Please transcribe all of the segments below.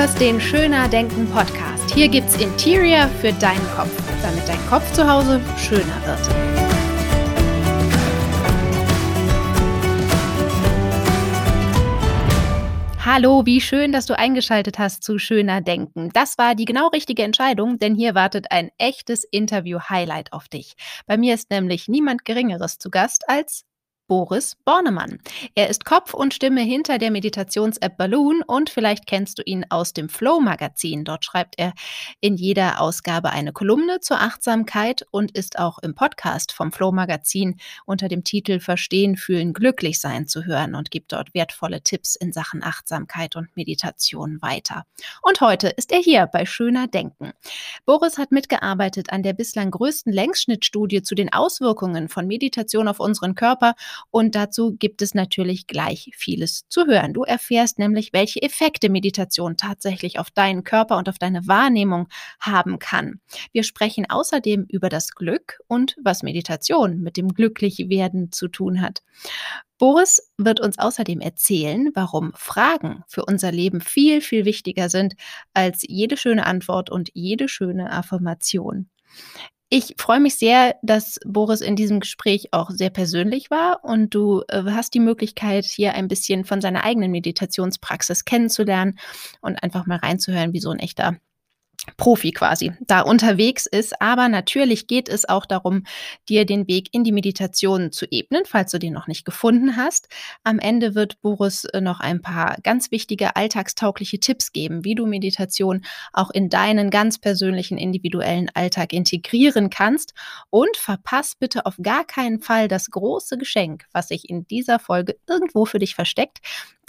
hörst den Schöner Denken Podcast. Hier gibt's Interior für deinen Kopf, damit dein Kopf zu Hause schöner wird. Hallo, wie schön, dass du eingeschaltet hast zu Schöner Denken. Das war die genau richtige Entscheidung, denn hier wartet ein echtes Interview-Highlight auf dich. Bei mir ist nämlich niemand Geringeres zu Gast als Boris Bornemann. Er ist Kopf und Stimme hinter der Meditations-App Balloon und vielleicht kennst du ihn aus dem Flow-Magazin. Dort schreibt er in jeder Ausgabe eine Kolumne zur Achtsamkeit und ist auch im Podcast vom Flow-Magazin unter dem Titel Verstehen, Fühlen, Glücklich sein zu hören und gibt dort wertvolle Tipps in Sachen Achtsamkeit und Meditation weiter. Und heute ist er hier bei Schöner Denken. Boris hat mitgearbeitet an der bislang größten Längsschnittstudie zu den Auswirkungen von Meditation auf unseren Körper und dazu gibt es natürlich gleich vieles zu hören. Du erfährst nämlich, welche Effekte Meditation tatsächlich auf deinen Körper und auf deine Wahrnehmung haben kann. Wir sprechen außerdem über das Glück und was Meditation mit dem Glücklichwerden zu tun hat. Boris wird uns außerdem erzählen, warum Fragen für unser Leben viel, viel wichtiger sind als jede schöne Antwort und jede schöne Affirmation. Ich freue mich sehr, dass Boris in diesem Gespräch auch sehr persönlich war und du äh, hast die Möglichkeit, hier ein bisschen von seiner eigenen Meditationspraxis kennenzulernen und einfach mal reinzuhören, wie so ein echter Profi quasi da unterwegs ist. Aber natürlich geht es auch darum, dir den Weg in die Meditation zu ebnen, falls du den noch nicht gefunden hast. Am Ende wird Boris äh, noch ein paar ganz wichtige alltagstaugliche Tipps geben, wie du Meditation auch in deinen ganz persönlichen individuellen Alltag integrieren kannst. Und verpass bitte auf gar keinen Fall das große Geschenk, was sich in dieser Folge irgendwo für dich versteckt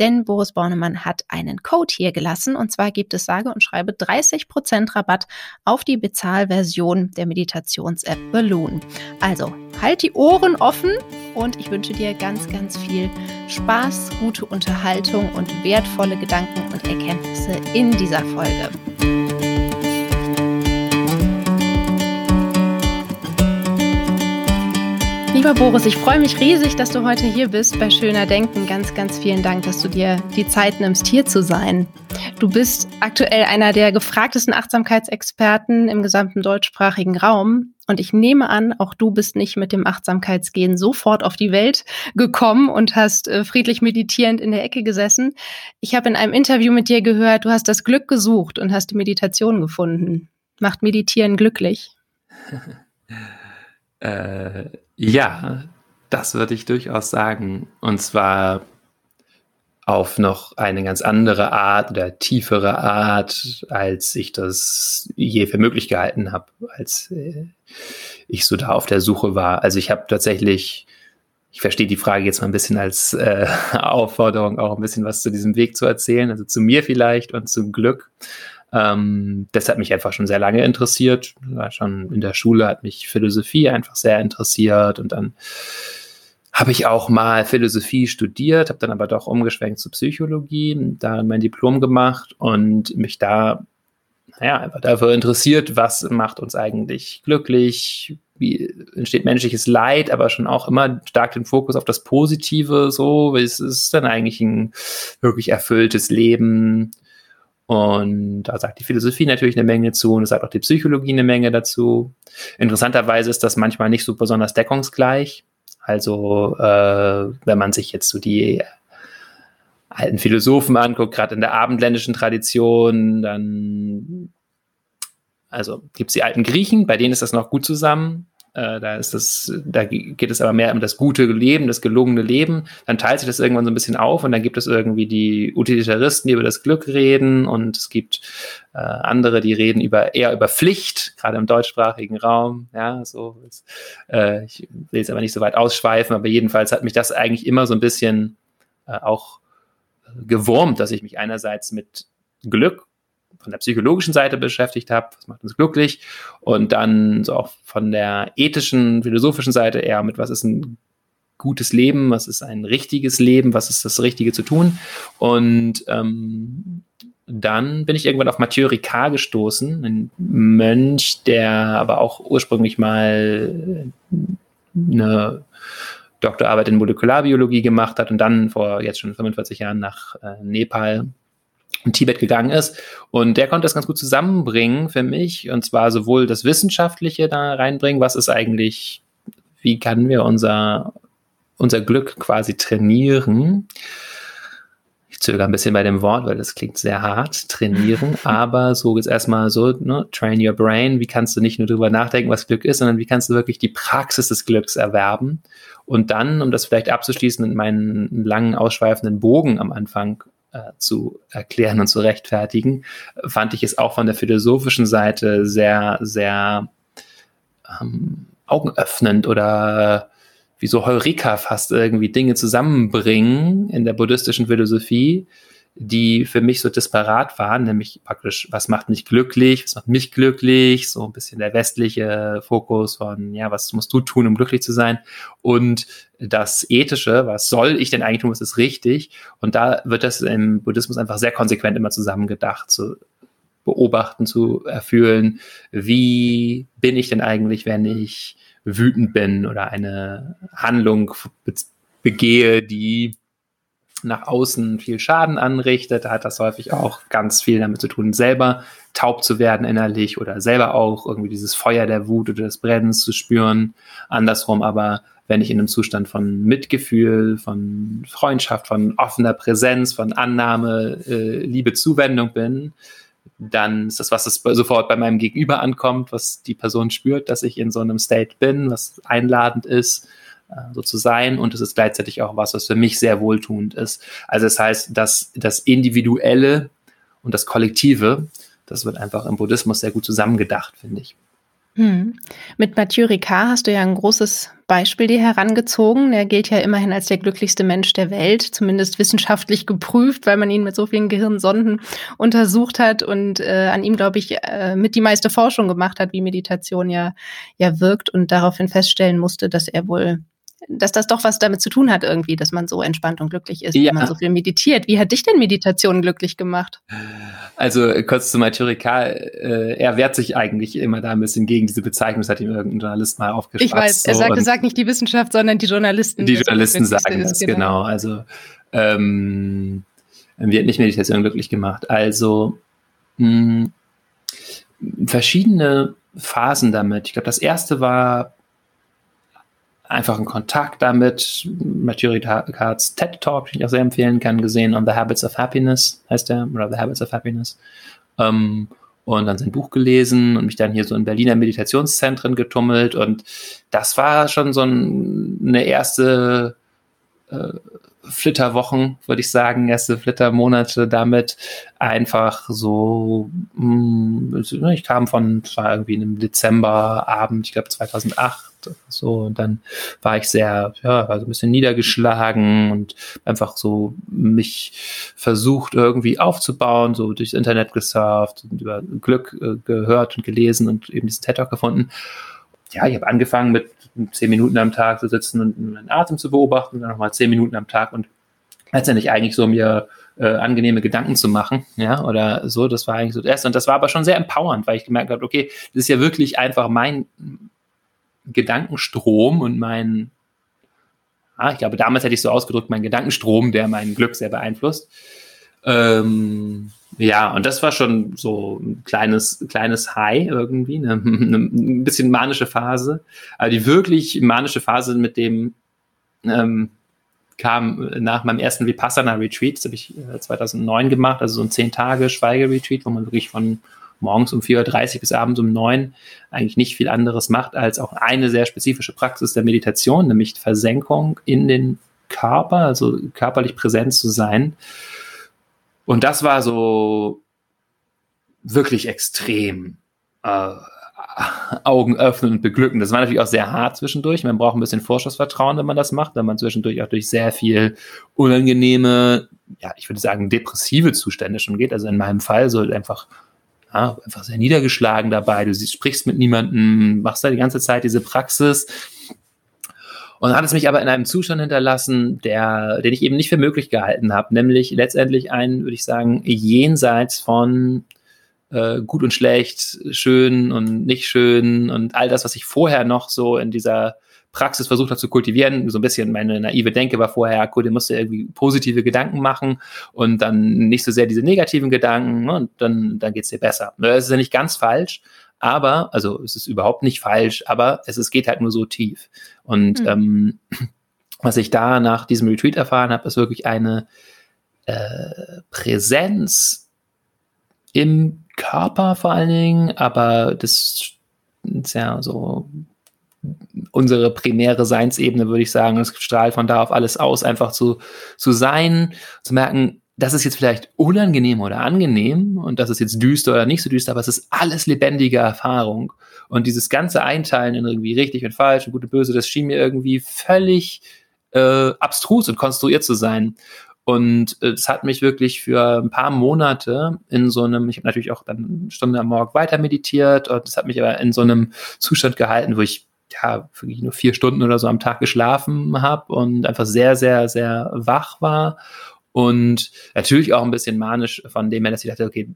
denn Boris Bornemann hat einen Code hier gelassen und zwar gibt es sage und schreibe 30% Rabatt auf die Bezahlversion der Meditations-App Balloon. Also halt die Ohren offen und ich wünsche dir ganz, ganz viel Spaß, gute Unterhaltung und wertvolle Gedanken und Erkenntnisse in dieser Folge. Lieber Boris, ich freue mich riesig, dass du heute hier bist bei Schöner Denken. Ganz, ganz vielen Dank, dass du dir die Zeit nimmst, hier zu sein. Du bist aktuell einer der gefragtesten Achtsamkeitsexperten im gesamten deutschsprachigen Raum. Und ich nehme an, auch du bist nicht mit dem Achtsamkeitsgehen sofort auf die Welt gekommen und hast äh, friedlich meditierend in der Ecke gesessen. Ich habe in einem Interview mit dir gehört, du hast das Glück gesucht und hast die Meditation gefunden. Macht Meditieren glücklich? äh, ja, das würde ich durchaus sagen. Und zwar auf noch eine ganz andere Art oder tiefere Art, als ich das je für möglich gehalten habe, als äh, ich so da auf der Suche war. Also ich habe tatsächlich, ich verstehe die Frage jetzt mal ein bisschen als äh, Aufforderung, auch ein bisschen was zu diesem Weg zu erzählen, also zu mir vielleicht und zum Glück. Ähm, das hat mich einfach schon sehr lange interessiert. Schon in der Schule hat mich Philosophie einfach sehr interessiert und dann habe ich auch mal Philosophie studiert, habe dann aber doch umgeschwenkt zu Psychologie, da mein Diplom gemacht und mich da naja, einfach dafür interessiert, was macht uns eigentlich glücklich, wie entsteht menschliches Leid, aber schon auch immer stark den Fokus auf das Positive, so, wie ist es dann eigentlich ein wirklich erfülltes Leben, und da sagt die Philosophie natürlich eine Menge zu und es sagt auch die Psychologie eine Menge dazu. Interessanterweise ist das manchmal nicht so besonders deckungsgleich. Also äh, wenn man sich jetzt so die alten Philosophen anguckt, gerade in der abendländischen Tradition, dann also gibt es die alten Griechen, bei denen ist das noch gut zusammen. Äh, da ist das, da geht es aber mehr um das gute Leben, das gelungene Leben. Dann teilt sich das irgendwann so ein bisschen auf und dann gibt es irgendwie die Utilitaristen, die über das Glück reden und es gibt äh, andere, die reden über eher über Pflicht, gerade im deutschsprachigen Raum. Ja, so. Äh, ich will jetzt aber nicht so weit ausschweifen, aber jedenfalls hat mich das eigentlich immer so ein bisschen äh, auch gewurmt, dass ich mich einerseits mit Glück von der psychologischen Seite beschäftigt habe, was macht uns glücklich, und dann so auch von der ethischen, philosophischen Seite eher mit, was ist ein gutes Leben, was ist ein richtiges Leben, was ist das Richtige zu tun. Und ähm, dann bin ich irgendwann auf Mathieu Ricard gestoßen, ein Mönch, der aber auch ursprünglich mal eine Doktorarbeit in Molekularbiologie gemacht hat und dann vor jetzt schon 45 Jahren nach äh, Nepal in Tibet gegangen ist. Und der konnte das ganz gut zusammenbringen für mich. Und zwar sowohl das Wissenschaftliche da reinbringen, was ist eigentlich, wie können wir unser, unser Glück quasi trainieren. Ich zögere ein bisschen bei dem Wort, weil das klingt sehr hart, trainieren. Aber so jetzt erstmal so, ne, train your brain. Wie kannst du nicht nur darüber nachdenken, was Glück ist, sondern wie kannst du wirklich die Praxis des Glücks erwerben? Und dann, um das vielleicht abzuschließen mit meinen langen, ausschweifenden Bogen am Anfang, äh, zu erklären und zu rechtfertigen, fand ich es auch von der philosophischen Seite sehr, sehr ähm, augenöffnend oder wie so Heureka fast irgendwie Dinge zusammenbringen in der buddhistischen Philosophie, die für mich so disparat waren, nämlich praktisch, was macht mich glücklich, was macht mich glücklich, so ein bisschen der westliche Fokus von, ja, was musst du tun, um glücklich zu sein? Und das ethische, was soll ich denn eigentlich tun, was ist richtig? Und da wird das im Buddhismus einfach sehr konsequent immer zusammengedacht, zu beobachten, zu erfühlen, wie bin ich denn eigentlich, wenn ich wütend bin oder eine Handlung begehe, die nach außen viel Schaden anrichtet, hat das häufig auch ganz viel damit zu tun, selber taub zu werden innerlich oder selber auch irgendwie dieses Feuer der Wut oder des Brennens zu spüren. Andersrum aber, wenn ich in einem Zustand von Mitgefühl, von Freundschaft, von offener Präsenz, von Annahme, äh, Liebe, Zuwendung bin, dann ist das, was es sofort bei meinem Gegenüber ankommt, was die Person spürt, dass ich in so einem State bin, was einladend ist so zu sein und es ist gleichzeitig auch was, was für mich sehr wohltuend ist. Also das heißt, dass das Individuelle und das Kollektive, das wird einfach im Buddhismus sehr gut zusammengedacht, finde ich. Hm. Mit Mathieu Ricard hast du ja ein großes Beispiel dir herangezogen. Er gilt ja immerhin als der glücklichste Mensch der Welt, zumindest wissenschaftlich geprüft, weil man ihn mit so vielen Gehirnsonden untersucht hat und äh, an ihm, glaube ich, äh, mit die meiste Forschung gemacht hat, wie Meditation ja, ja wirkt und daraufhin feststellen musste, dass er wohl dass das doch was damit zu tun hat irgendwie, dass man so entspannt und glücklich ist, ja. wenn man so viel meditiert. Wie hat dich denn Meditation glücklich gemacht? Also kurz zu Maturika, äh, er wehrt sich eigentlich immer da ein bisschen gegen diese Bezeichnung, das hat ihm irgendein Journalist mal aufgeschrieben. Ich weiß, er sagt, so, sagt nicht die Wissenschaft, sondern die Journalisten. Die Journalisten sagen das, genau. genau. Also ähm, wie hat nicht Meditation glücklich gemacht? Also mh, verschiedene Phasen damit. Ich glaube, das erste war einfach einen Kontakt damit. Mathieu Ricards TED Talk, den ich auch sehr empfehlen kann, gesehen, On the Habits of Happiness heißt der, oder The Habits of Happiness. Ähm, und dann sein Buch gelesen und mich dann hier so in Berliner Meditationszentren getummelt und das war schon so ein, eine erste äh, Flitterwochen, würde ich sagen, erste Flittermonate damit einfach so, mh, mm, ich kam von, war irgendwie einem Dezemberabend, ich glaube 2008, so, und dann war ich sehr, ja, also ein bisschen niedergeschlagen und einfach so mich versucht irgendwie aufzubauen, so durchs Internet gesurft über Glück äh, gehört und gelesen und eben diesen TED Talk gefunden. Ja, ich habe angefangen mit zehn Minuten am Tag zu sitzen und meinen Atem zu beobachten, dann nochmal zehn Minuten am Tag und letztendlich eigentlich so mir äh, angenehme Gedanken zu machen, ja, oder so, das war eigentlich so das erste. Und das war aber schon sehr empowernd, weil ich gemerkt habe, okay, das ist ja wirklich einfach mein, Gedankenstrom und mein, ah, ich glaube, damals hätte ich so ausgedrückt, mein Gedankenstrom, der mein Glück sehr beeinflusst. Ähm, ja, und das war schon so ein kleines, kleines High irgendwie, eine, eine, ein bisschen manische Phase. Aber die wirklich manische Phase mit dem ähm, kam nach meinem ersten Vipassana-Retreat, das habe ich 2009 äh, gemacht, also so ein 10-Tage-Schweige-Retreat, wo man wirklich von morgens um 4.30 Uhr bis abends um 9 eigentlich nicht viel anderes macht, als auch eine sehr spezifische Praxis der Meditation, nämlich Versenkung in den Körper, also körperlich präsent zu sein. Und das war so wirklich extrem äh, Augen öffnen und beglücken. Das war natürlich auch sehr hart zwischendurch. Man braucht ein bisschen Vorschussvertrauen, wenn man das macht, wenn man zwischendurch auch durch sehr viel unangenehme, ja, ich würde sagen, depressive Zustände schon geht. Also in meinem Fall so einfach ja, einfach sehr niedergeschlagen dabei. Du sprichst mit niemandem, machst da die ganze Zeit diese Praxis. Und hat es mich aber in einem Zustand hinterlassen, der, den ich eben nicht für möglich gehalten habe, nämlich letztendlich ein, würde ich sagen, jenseits von äh, gut und schlecht, schön und nicht schön und all das, was ich vorher noch so in dieser Praxis versucht habe zu kultivieren. So ein bisschen meine naive Denke war vorher, cool, du musst dir irgendwie positive Gedanken machen und dann nicht so sehr diese negativen Gedanken ne, und dann, dann geht's dir besser. Das ist ja nicht ganz falsch, aber, also es ist überhaupt nicht falsch, aber es, es geht halt nur so tief. Und mhm. ähm, was ich da nach diesem Retreat erfahren habe, ist wirklich eine äh, Präsenz im Körper vor allen Dingen, aber das ist ja so unsere primäre Seinsebene, würde ich sagen. Es strahlt von da auf alles aus, einfach zu, zu sein, zu merken, das ist jetzt vielleicht unangenehm oder angenehm und das ist jetzt düster oder nicht so düster, aber es ist alles lebendige Erfahrung. Und dieses ganze Einteilen in irgendwie richtig und falsch und gut und böse, das schien mir irgendwie völlig äh, abstrus und konstruiert zu sein. Und es hat mich wirklich für ein paar Monate in so einem, ich habe natürlich auch dann eine Stunde am Morgen weiter meditiert und es hat mich aber in so einem Zustand gehalten, wo ich ja wirklich nur vier Stunden oder so am Tag geschlafen habe und einfach sehr, sehr, sehr wach war und natürlich auch ein bisschen manisch von dem her, dass ich dachte, okay,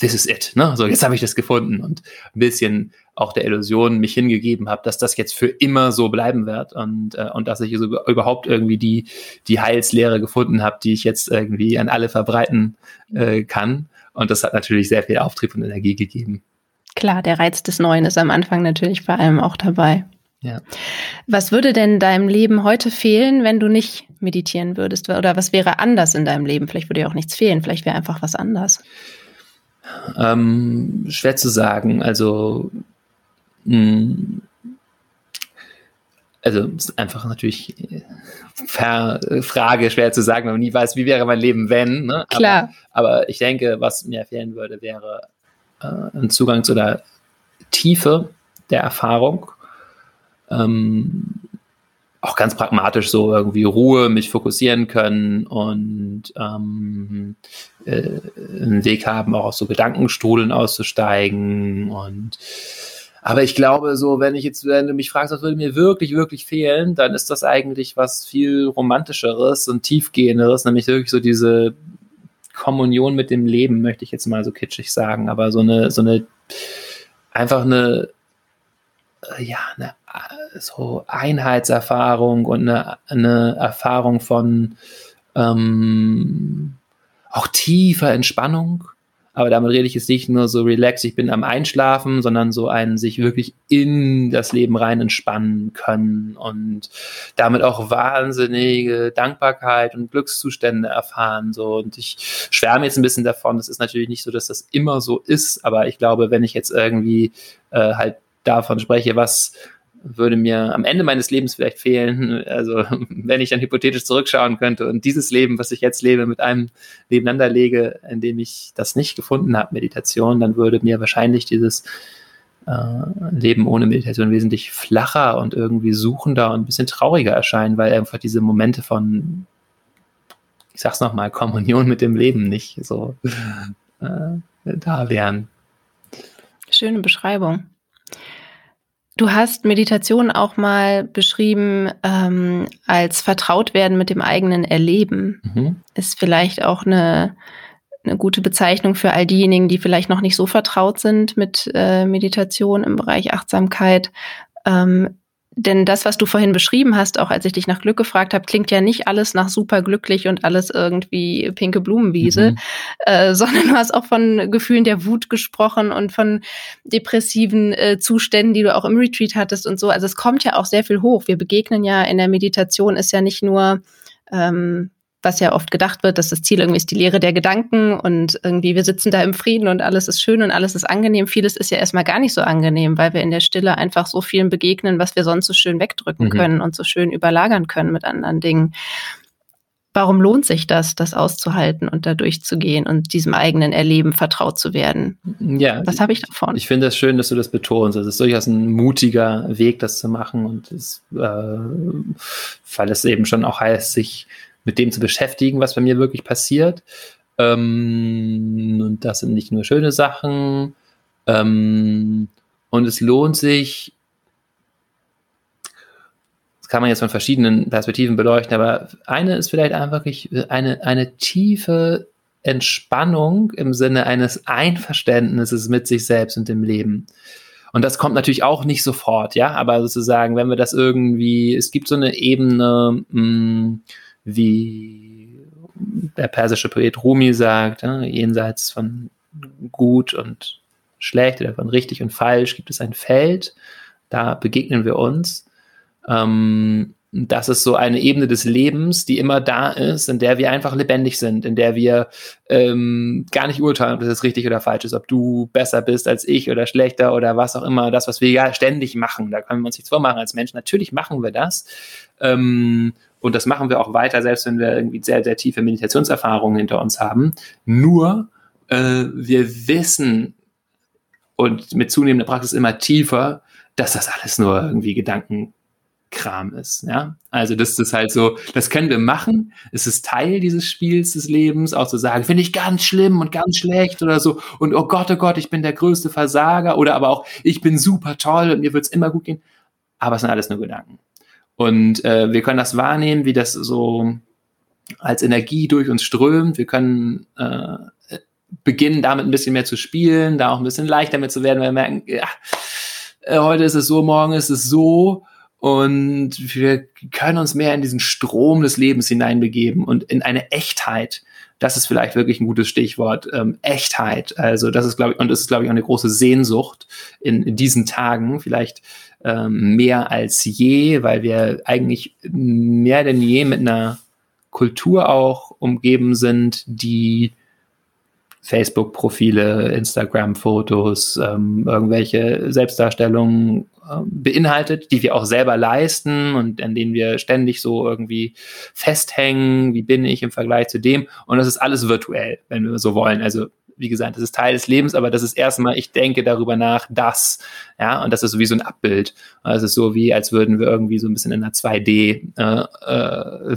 this is it, ne? So, jetzt habe ich das gefunden und ein bisschen auch der Illusion mich hingegeben habe, dass das jetzt für immer so bleiben wird und, äh, und dass ich so überhaupt irgendwie die, die Heilslehre gefunden habe, die ich jetzt irgendwie an alle verbreiten äh, kann. Und das hat natürlich sehr viel Auftrieb und Energie gegeben. Klar, der Reiz des Neuen ist am Anfang natürlich vor allem auch dabei. Ja. Was würde denn deinem Leben heute fehlen, wenn du nicht meditieren würdest? Oder was wäre anders in deinem Leben? Vielleicht würde dir auch nichts fehlen, vielleicht wäre einfach was anders. Ähm, schwer zu sagen. Also, mh, hm, also ist einfach natürlich per Frage schwer zu sagen, wenn man nie weiß, wie wäre mein Leben, wenn. Ne? Klar. Aber, aber, ich denke, was mir fehlen würde, wäre äh, ein Zugang zu der Tiefe der Erfahrung ähm, auch ganz pragmatisch so irgendwie Ruhe, mich fokussieren können und ähm, äh, einen Weg haben, auch aus so Gedankenstrudeln auszusteigen und aber ich glaube, so, wenn ich jetzt, wenn du mich fragst, was würde mir wirklich, wirklich fehlen, dann ist das eigentlich was viel romantischeres und tiefgehenderes, nämlich wirklich so diese Kommunion mit dem Leben, möchte ich jetzt mal so kitschig sagen, aber so eine, so eine, einfach eine, ja, eine so Einheitserfahrung und eine, eine Erfahrung von ähm, auch tiefer Entspannung. Aber damit rede ich jetzt nicht nur so relax, ich bin am Einschlafen, sondern so ein sich wirklich in das Leben rein entspannen können und damit auch wahnsinnige Dankbarkeit und Glückszustände erfahren. So. Und ich schwärme jetzt ein bisschen davon. Es ist natürlich nicht so, dass das immer so ist, aber ich glaube, wenn ich jetzt irgendwie äh, halt davon spreche, was würde mir am Ende meines Lebens vielleicht fehlen. Also wenn ich dann hypothetisch zurückschauen könnte und dieses Leben, was ich jetzt lebe, mit einem nebeneinander lege, in dem ich das nicht gefunden habe, Meditation, dann würde mir wahrscheinlich dieses äh, Leben ohne Meditation wesentlich flacher und irgendwie suchender und ein bisschen trauriger erscheinen, weil einfach diese Momente von, ich sag's nochmal, Kommunion mit dem Leben nicht so äh, da wären. Schöne Beschreibung. Du hast Meditation auch mal beschrieben ähm, als vertraut werden mit dem eigenen Erleben. Mhm. Ist vielleicht auch eine, eine gute Bezeichnung für all diejenigen, die vielleicht noch nicht so vertraut sind mit äh, Meditation im Bereich Achtsamkeit. Ähm, denn das, was du vorhin beschrieben hast, auch als ich dich nach Glück gefragt habe, klingt ja nicht alles nach super glücklich und alles irgendwie pinke Blumenwiese, mhm. äh, sondern du hast auch von Gefühlen der Wut gesprochen und von depressiven äh, Zuständen, die du auch im Retreat hattest und so. Also es kommt ja auch sehr viel hoch. Wir begegnen ja in der Meditation ist ja nicht nur ähm, was ja oft gedacht wird, dass das Ziel irgendwie ist die Lehre der Gedanken und irgendwie wir sitzen da im Frieden und alles ist schön und alles ist angenehm. Vieles ist ja erstmal gar nicht so angenehm, weil wir in der Stille einfach so vielen begegnen, was wir sonst so schön wegdrücken mhm. können und so schön überlagern können mit anderen Dingen. Warum lohnt sich das, das auszuhalten und da durchzugehen und diesem eigenen Erleben vertraut zu werden? Ja. Was habe ich davon? Ich finde es das schön, dass du das betonst. Es ist durchaus ein mutiger Weg, das zu machen und es, äh, weil es eben schon auch heißt, sich mit dem zu beschäftigen, was bei mir wirklich passiert. Ähm, und das sind nicht nur schöne Sachen. Ähm, und es lohnt sich, das kann man jetzt von verschiedenen Perspektiven beleuchten, aber eine ist vielleicht einfach wirklich eine, eine tiefe Entspannung im Sinne eines Einverständnisses mit sich selbst und dem Leben. und das kommt natürlich auch nicht sofort, ja, aber sozusagen, wenn wir das irgendwie, es gibt so eine Ebene, mh, hm, wie der persische Poet Rumi sagt, ja, jenseits von gut und schlecht oder von richtig und falsch gibt es ein Feld, da begegnen wir uns. Ähm, das ist so eine Ebene des Lebens, die immer da ist, in der wir einfach lebendig sind, in der wir ähm, gar nicht urteilen, ob das jetzt richtig oder falsch ist, ob du besser bist als ich oder schlechter oder was auch immer, das, was wir ja ständig machen. Da können wir uns nichts vormachen als Menschen. Natürlich machen wir das. Ähm, und das machen wir auch weiter, selbst wenn wir irgendwie sehr, sehr tiefe Meditationserfahrungen hinter uns haben. Nur äh, wir wissen und mit zunehmender Praxis immer tiefer, dass das alles nur irgendwie Gedanken Kram ist. Ja? Also das ist halt so, das können wir machen. Es ist Teil dieses Spiels des Lebens, auch zu sagen, finde ich ganz schlimm und ganz schlecht oder so. Und oh Gott, oh Gott, ich bin der größte Versager. Oder aber auch, ich bin super toll und mir wird es immer gut gehen. Aber es sind alles nur Gedanken. Und äh, wir können das wahrnehmen, wie das so als Energie durch uns strömt. Wir können äh, beginnen, damit ein bisschen mehr zu spielen, da auch ein bisschen leichter mit zu werden, weil wir merken, ja, äh, heute ist es so, morgen ist es so und wir können uns mehr in diesen Strom des Lebens hineinbegeben und in eine Echtheit. Das ist vielleicht wirklich ein gutes Stichwort. Ähm, Echtheit. Also das ist, glaube ich, und das ist, glaube ich, auch eine große Sehnsucht in, in diesen Tagen, vielleicht ähm, mehr als je, weil wir eigentlich mehr denn je mit einer Kultur auch umgeben sind, die Facebook-Profile, Instagram-Fotos, ähm, irgendwelche Selbstdarstellungen äh, beinhaltet, die wir auch selber leisten und an denen wir ständig so irgendwie festhängen, wie bin ich im Vergleich zu dem. Und das ist alles virtuell, wenn wir so wollen. Also wie gesagt, das ist Teil des Lebens, aber das ist erstmal, ich denke darüber nach, das, ja, und das ist so wie so ein Abbild. Es ist so wie, als würden wir irgendwie so ein bisschen in einer 2D-Welt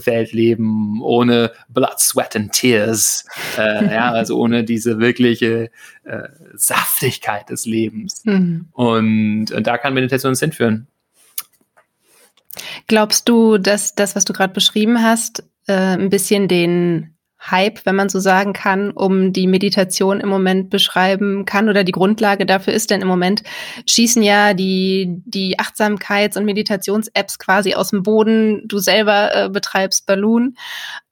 äh, äh, leben, ohne Blood, Sweat and Tears, äh, ja, also ohne diese wirkliche äh, Saftigkeit des Lebens. Mhm. Und, und da kann Meditation uns hinführen. Glaubst du, dass das, was du gerade beschrieben hast, äh, ein bisschen den Hype, wenn man so sagen kann, um die Meditation im Moment beschreiben kann oder die Grundlage dafür ist. Denn im Moment schießen ja die, die Achtsamkeits- und Meditations-Apps quasi aus dem Boden. Du selber äh, betreibst Balloon.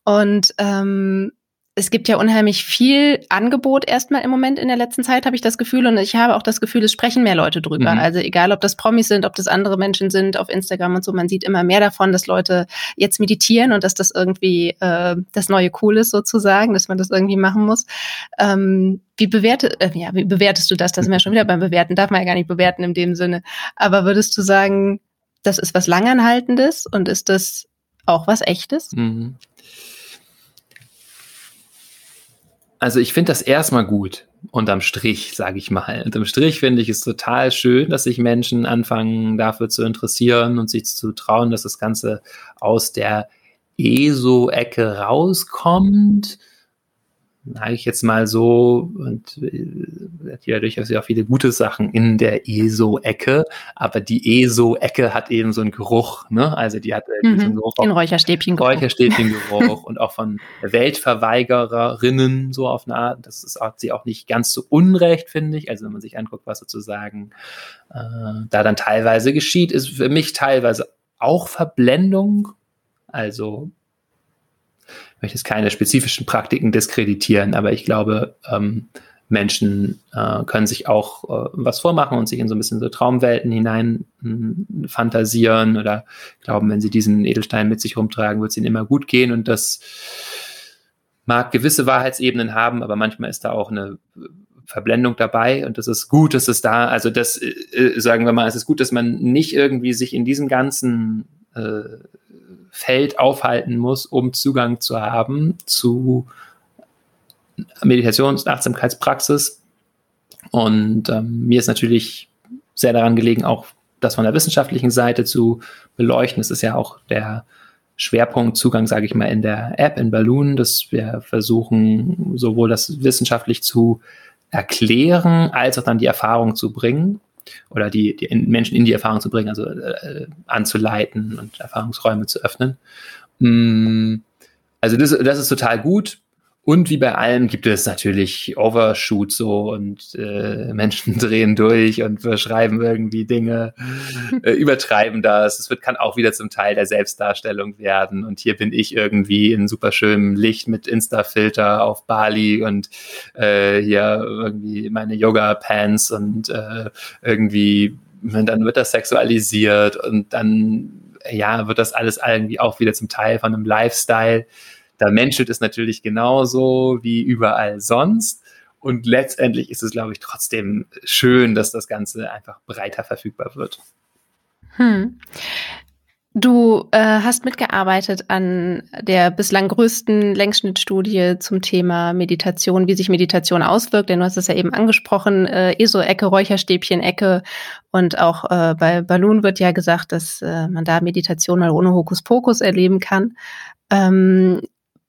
Und ähm, es gibt ja unheimlich viel Angebot erstmal im Moment in der letzten Zeit, habe ich das Gefühl. Und ich habe auch das Gefühl, es sprechen mehr Leute drüber. Mhm. Also egal, ob das Promis sind, ob das andere Menschen sind auf Instagram und so, man sieht immer mehr davon, dass Leute jetzt meditieren und dass das irgendwie äh, das neue Cool ist sozusagen, dass man das irgendwie machen muss. Ähm, wie, bewerte, äh, ja, wie bewertest du das? Das sind wir schon wieder beim Bewerten, darf man ja gar nicht bewerten in dem Sinne. Aber würdest du sagen, das ist was Langanhaltendes und ist das auch was Echtes? Mhm. Also ich finde das erstmal gut, unterm Strich, sage ich mal. Unterm Strich finde ich es total schön, dass sich Menschen anfangen dafür zu interessieren und sich zu trauen, dass das Ganze aus der ESO-Ecke rauskommt sage ich jetzt mal so, und äh, hat ja durchaus auch viele gute Sachen in der ESO-Ecke, aber die ESO-Ecke hat eben so einen Geruch, ne? Also die hat mhm, diesen Geruch. Den Räucherstäbchen-Geruch. Räucherstäbchen-Geruch und auch von Weltverweigererinnen so auf eine Art. Das ist auch, sie auch nicht ganz so unrecht, finde ich. Also wenn man sich anguckt, was sozusagen äh, da dann teilweise geschieht, ist für mich teilweise auch Verblendung. Also möchte jetzt keine spezifischen Praktiken diskreditieren, aber ich glaube, ähm, Menschen äh, können sich auch äh, was vormachen und sich in so ein bisschen so Traumwelten hinein äh, fantasieren oder glauben, wenn sie diesen Edelstein mit sich rumtragen, wird es ihnen immer gut gehen. Und das mag gewisse Wahrheitsebenen haben, aber manchmal ist da auch eine Verblendung dabei. Und das ist gut, dass es da, also das, äh, äh sagen wir mal, es ist gut, dass man nicht irgendwie sich in diesem ganzen äh, Feld aufhalten muss, um Zugang zu haben zu Meditations- und Achtsamkeitspraxis. Und ähm, mir ist natürlich sehr daran gelegen, auch das von der wissenschaftlichen Seite zu beleuchten. Es ist ja auch der Schwerpunkt Zugang, sage ich mal, in der App, in Balloon, dass wir versuchen, sowohl das wissenschaftlich zu erklären, als auch dann die Erfahrung zu bringen oder die, die Menschen in die Erfahrung zu bringen, also äh, anzuleiten und Erfahrungsräume zu öffnen. Mm, also das, das ist total gut. Und wie bei allem gibt es natürlich Overshoot so und äh, Menschen drehen durch und beschreiben irgendwie Dinge, äh, übertreiben das. Es wird, kann auch wieder zum Teil der Selbstdarstellung werden. Und hier bin ich irgendwie in super schönem Licht mit Insta-Filter auf Bali und äh, hier irgendwie meine Yoga-Pants und äh, irgendwie, dann wird das sexualisiert und dann ja, wird das alles irgendwie auch wieder zum Teil von einem Lifestyle da menschelt es natürlich genauso wie überall sonst. Und letztendlich ist es, glaube ich, trotzdem schön, dass das Ganze einfach breiter verfügbar wird. Hm. Du äh, hast mitgearbeitet an der bislang größten Längsschnittstudie zum Thema Meditation, wie sich Meditation auswirkt, denn du hast es ja eben angesprochen, äh, ESO-Ecke, Räucherstäbchen-Ecke und auch äh, bei Balloon wird ja gesagt, dass äh, man da Meditation mal ohne Hokuspokus erleben kann. Ähm,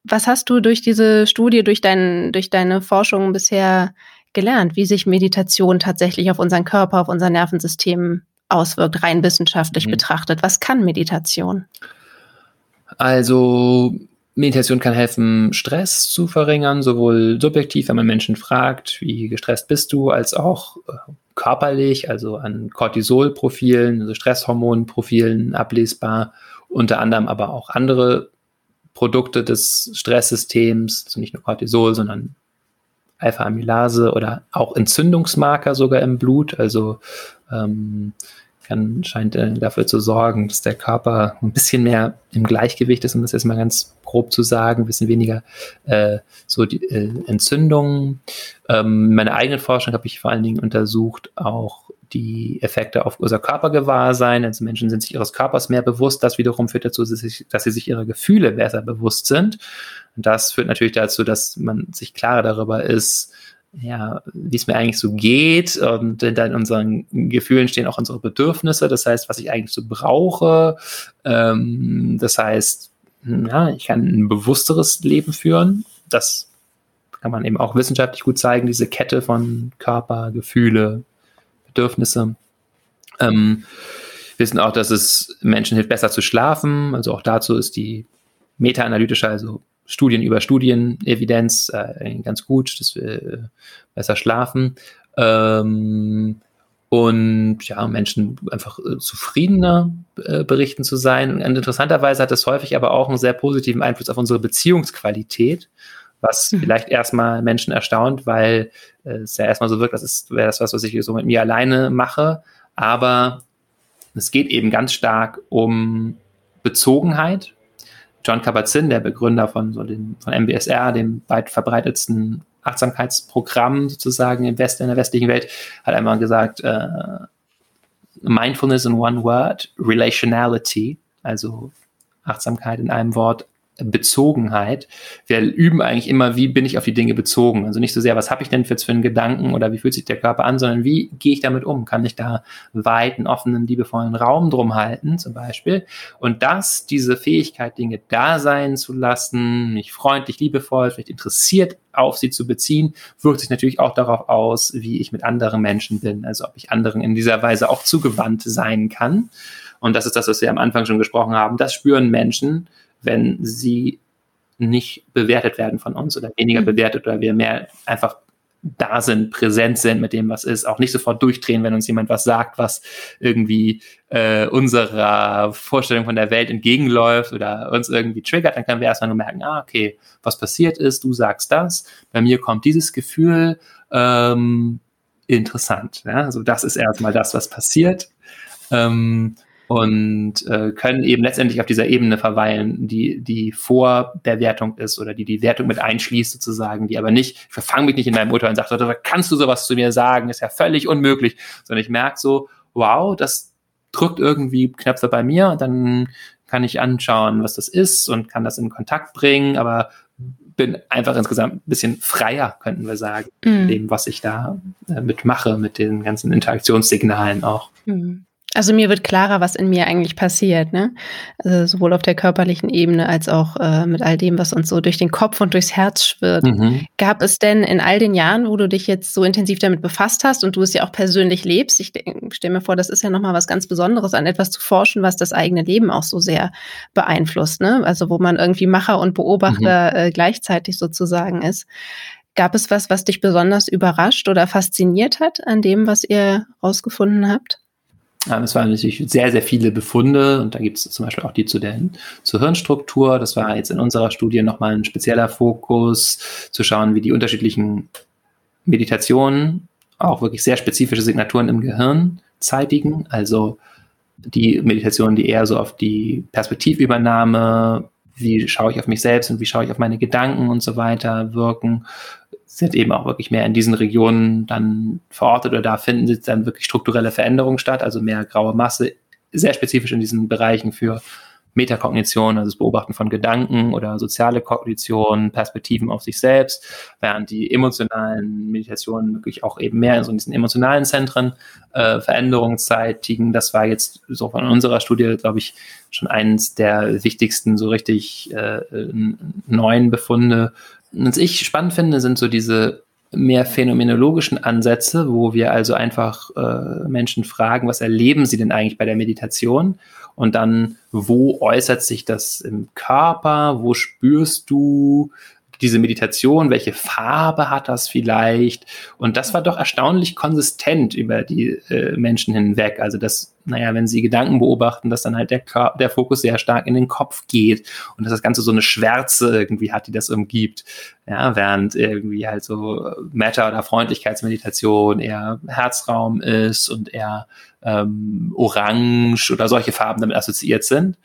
was hast du durch diese Studie, durch, dein, durch deine Forschung bisher gelernt, wie sich Meditation tatsächlich auf unseren Körper, auf unser Nervensystem auswirkt, rein wissenschaftlich mhm. betrachtet? Was kann Meditation? Also Meditation kann helfen, Stress zu verringern, sowohl subjektiv, wenn man Menschen fragt, wie gestresst bist du, als auch äh, körperlich, also an Cortisolprofilen, also Stresshormonprofilen ablesbar, unter anderem aber auch andere Produkte des Stresssystems, also nicht nur Cortisol, sondern Alpha-Amylase oder auch Entzündungsmarker sogar im Blut. Also ähm, kann, scheint äh, dafür zu sorgen, dass der Körper ein bisschen mehr im Gleichgewicht ist, um das jetzt mal ganz grob zu sagen, ein bisschen weniger äh, so die äh, Entzündungen. Ähm, meine eigenen Forschung habe ich vor allen Dingen untersucht, auch die Effekte auf unser Körpergewahrsein. Also Menschen sind sich ihres Körpers mehr bewusst. Das wiederum führt dazu, dass sie sich ihrer Gefühle besser bewusst sind. Und das führt natürlich dazu, dass man sich klarer darüber ist, ja, wie es mir eigentlich so geht. Und hinter unseren Gefühlen stehen auch unsere Bedürfnisse. Das heißt, was ich eigentlich so brauche. Ähm, das heißt, ja, ich kann ein bewussteres Leben führen. Das kann man eben auch wissenschaftlich gut zeigen, diese Kette von Körper, Gefühle, Bedürfnisse. Ähm, wissen auch, dass es Menschen hilft, besser zu schlafen. Also auch dazu ist die meta-analytische, also Studien über Studien, Evidenz äh, ganz gut, dass wir äh, besser schlafen. Ähm, und ja, Menschen einfach äh, zufriedener äh, berichten zu sein. Und interessanterweise hat das häufig aber auch einen sehr positiven Einfluss auf unsere Beziehungsqualität was mhm. vielleicht erstmal Menschen erstaunt, weil äh, es ja erstmal so wirkt, das wäre das was, was ich so mit mir alleine mache. Aber es geht eben ganz stark um Bezogenheit. John Kabat-Zinn, der Begründer von, so den, von MBSR, dem weit verbreitetsten Achtsamkeitsprogramm sozusagen im Westen, in der westlichen Welt, hat einmal gesagt, äh, Mindfulness in one word, Relationality, also Achtsamkeit in einem Wort, Bezogenheit. Wir üben eigentlich immer, wie bin ich auf die Dinge bezogen. Also nicht so sehr, was habe ich denn jetzt für einen Gedanken oder wie fühlt sich der Körper an, sondern wie gehe ich damit um? Kann ich da weiten, offenen, liebevollen Raum drum halten, zum Beispiel? Und das, diese Fähigkeit, Dinge da sein zu lassen, mich freundlich, liebevoll, vielleicht interessiert auf sie zu beziehen, wirkt sich natürlich auch darauf aus, wie ich mit anderen Menschen bin. Also ob ich anderen in dieser Weise auch zugewandt sein kann. Und das ist das, was wir am Anfang schon gesprochen haben. Das spüren Menschen, wenn sie nicht bewertet werden von uns oder weniger mhm. bewertet oder wir mehr einfach da sind, präsent sind mit dem, was ist, auch nicht sofort durchdrehen, wenn uns jemand was sagt, was irgendwie äh, unserer Vorstellung von der Welt entgegenläuft oder uns irgendwie triggert, dann können wir erstmal nur merken, ah, okay, was passiert ist, du sagst das, bei mir kommt dieses Gefühl, ähm, interessant. Ja? Also das ist erstmal das, was passiert. Ähm, und äh, können eben letztendlich auf dieser Ebene verweilen, die, die vor der Wertung ist oder die die Wertung mit einschließt sozusagen, die aber nicht, ich verfange mich nicht in meinem Urteil und sage, kannst du sowas zu mir sagen, ist ja völlig unmöglich, sondern ich merke so, wow, das drückt irgendwie Knöpfe bei mir und dann kann ich anschauen, was das ist und kann das in Kontakt bringen, aber bin einfach insgesamt ein bisschen freier, könnten wir sagen, mm. dem, was ich da äh, mitmache, mit den ganzen Interaktionssignalen auch. Mm. Also mir wird klarer, was in mir eigentlich passiert, ne? Also sowohl auf der körperlichen Ebene als auch äh, mit all dem, was uns so durch den Kopf und durchs Herz schwirrt. Mhm. Gab es denn in all den Jahren, wo du dich jetzt so intensiv damit befasst hast und du es ja auch persönlich lebst, ich stelle mir vor, das ist ja nochmal was ganz Besonderes, an etwas zu forschen, was das eigene Leben auch so sehr beeinflusst, ne? Also wo man irgendwie Macher und Beobachter mhm. äh, gleichzeitig sozusagen ist. Gab es was, was dich besonders überrascht oder fasziniert hat an dem, was ihr rausgefunden habt? Es waren natürlich sehr, sehr viele Befunde und da gibt es zum Beispiel auch die zu der, zur Hirnstruktur. Das war jetzt in unserer Studie nochmal ein spezieller Fokus, zu schauen, wie die unterschiedlichen Meditationen auch wirklich sehr spezifische Signaturen im Gehirn zeitigen. Also die Meditationen, die eher so auf die Perspektivübernahme, wie schaue ich auf mich selbst und wie schaue ich auf meine Gedanken und so weiter wirken sind eben auch wirklich mehr in diesen Regionen dann verortet oder da finden dann wirklich strukturelle Veränderungen statt, also mehr graue Masse, sehr spezifisch in diesen Bereichen für Metakognition, also das Beobachten von Gedanken oder soziale Kognition, Perspektiven auf sich selbst, während die emotionalen Meditationen wirklich auch eben mehr in so diesen emotionalen Zentren äh, Veränderungen zeitigen. Das war jetzt so von unserer Studie, glaube ich, schon eines der wichtigsten so richtig äh, neuen Befunde, was ich spannend finde, sind so diese mehr phänomenologischen Ansätze, wo wir also einfach äh, Menschen fragen, was erleben sie denn eigentlich bei der Meditation? Und dann, wo äußert sich das im Körper? Wo spürst du diese Meditation, welche Farbe hat das vielleicht? Und das war doch erstaunlich konsistent über die äh, Menschen hinweg. Also dass, naja, wenn sie Gedanken beobachten, dass dann halt der, der Fokus sehr stark in den Kopf geht und dass das Ganze so eine Schwärze irgendwie hat, die das umgibt. Ja, während irgendwie halt so Matter- oder Freundlichkeitsmeditation eher Herzraum ist und eher ähm, orange oder solche Farben damit assoziiert sind